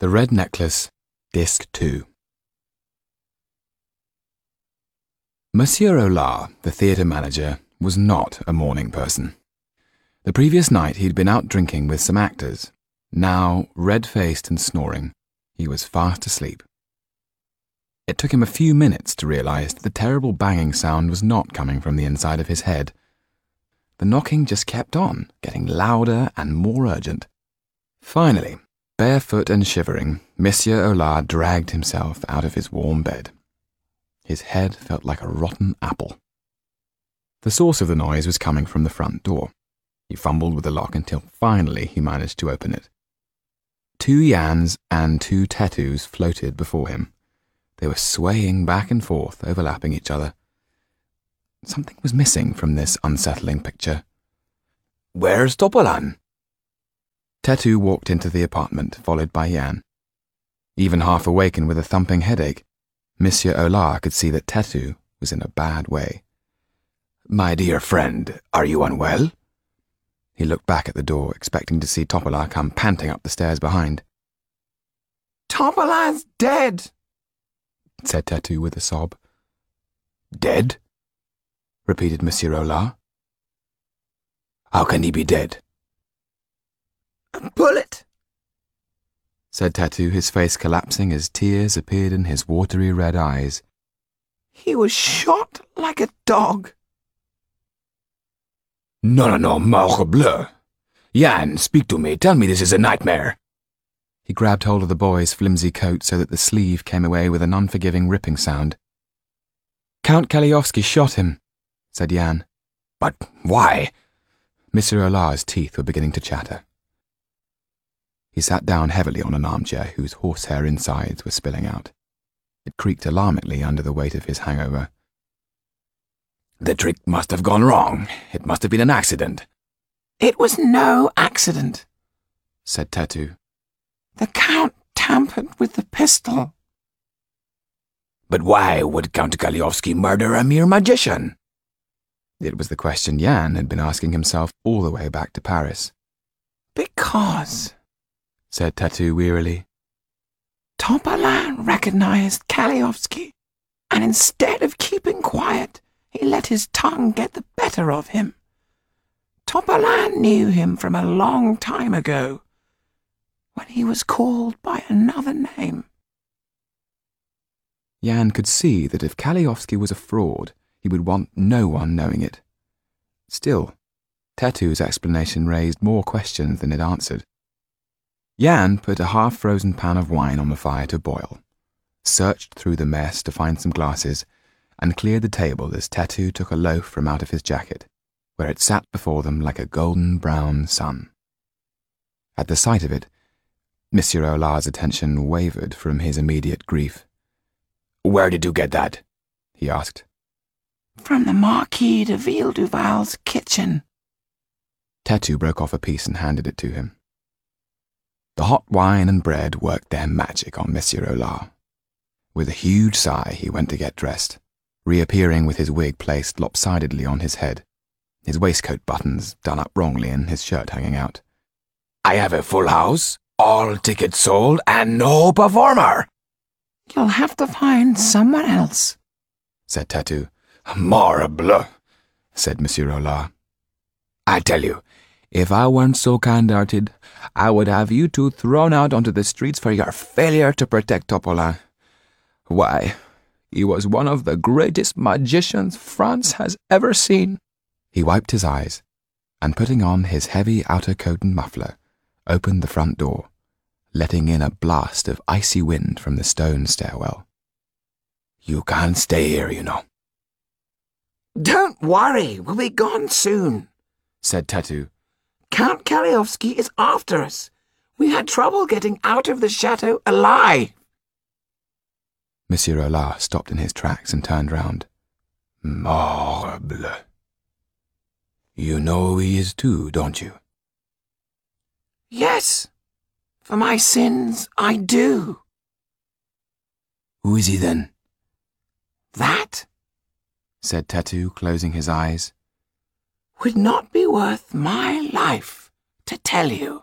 The Red Necklace, Disc 2. Monsieur Hollart, the theatre manager, was not a morning person. The previous night he'd been out drinking with some actors. Now, red faced and snoring, he was fast asleep. It took him a few minutes to realize that the terrible banging sound was not coming from the inside of his head. The knocking just kept on, getting louder and more urgent. Finally, Barefoot and shivering, Monsieur Hollart dragged himself out of his warm bed. His head felt like a rotten apple. The source of the noise was coming from the front door. He fumbled with the lock until finally he managed to open it. Two Yans and two Tetus floated before him. They were swaying back and forth, overlapping each other. Something was missing from this unsettling picture. Where's Topolan? Tetu walked into the apartment, followed by Yan. Even half awake and with a thumping headache, Monsieur Hollart could see that Tetu was in a bad way. My dear friend, are you unwell? He looked back at the door, expecting to see Topolan come panting up the stairs behind. Topolan's dead, said Tetu with a sob. Dead? repeated Monsieur Hollart. How can he be dead? A bullet, said Tetu, his face collapsing as tears appeared in his watery red eyes. He was shot like a dog. No, no, no, morbleu. Yan, speak to me. Tell me this is a nightmare. He grabbed hold of the boy's flimsy coat so that the sleeve came away with an unforgiving ripping sound. Count Kaliowski shot him, said Yan. But why? Monsieur Hollart's teeth were beginning to chatter. He sat down heavily on an armchair whose horsehair insides were spilling out. It creaked alarmingly under the weight of his hangover. The trick must have gone wrong. It must have been an accident. It was no accident, said Tetu. The Count tampered with the pistol. But why would Count Kaliowski murder a mere magician? It was the question Yan had been asking himself all the way back to Paris. Because, said Tetu wearily. Topolan recognized Kaliowski, and instead of keeping quiet, he let his tongue get the better of him. Topolan knew him from a long time ago, when he was called by another name. Yan could see that if Kaliowski was a fraud, he would want no one knowing it. Still, Tetu's explanation raised more questions than it answered. Yan put a half frozen pan of wine on the fire to boil, searched through the mess to find some glasses, and cleared the table as Tetu took a loaf from out of his jacket, where it sat before them like a golden brown sun. At the sight of it, Monsieur Hollart's attention wavered from his immediate grief. Where did you get that? he asked. From the Marquis de Villeduval's kitchen. Tetu broke off a piece and handed it to him. The hot wine and bread worked their magic on Monsieur Hollart. With a huge sigh, he went to get dressed, reappearing with his wig placed lopsidedly on his head, his waistcoat buttons done up wrongly and his shirt hanging out. I have a full house, all tickets sold, and no performer. You'll have to find someone else, said Tetu. Morbleu, said Monsieur Hollart. I tell you, if I weren't so kind-hearted, I would have you two thrown out onto the streets for your failure to protect Topolan. Why, he was one of the greatest magicians France has ever seen. He wiped his eyes, and putting on his heavy outer coat and muffler, opened the front door, letting in a blast of icy wind from the stone stairwell. You can't stay here, you know. Don't worry, we'll be gone soon, said Tetu. Count Kaliowski is after us. We had trouble getting out of the chateau alive. Monsieur Hollart stopped in his tracks and turned round. Morbleu. You know who he is too, don't you? Yes. For my sins, I do. Who is he then? That, said Tetu, closing his eyes, would not be worth my life to tell you.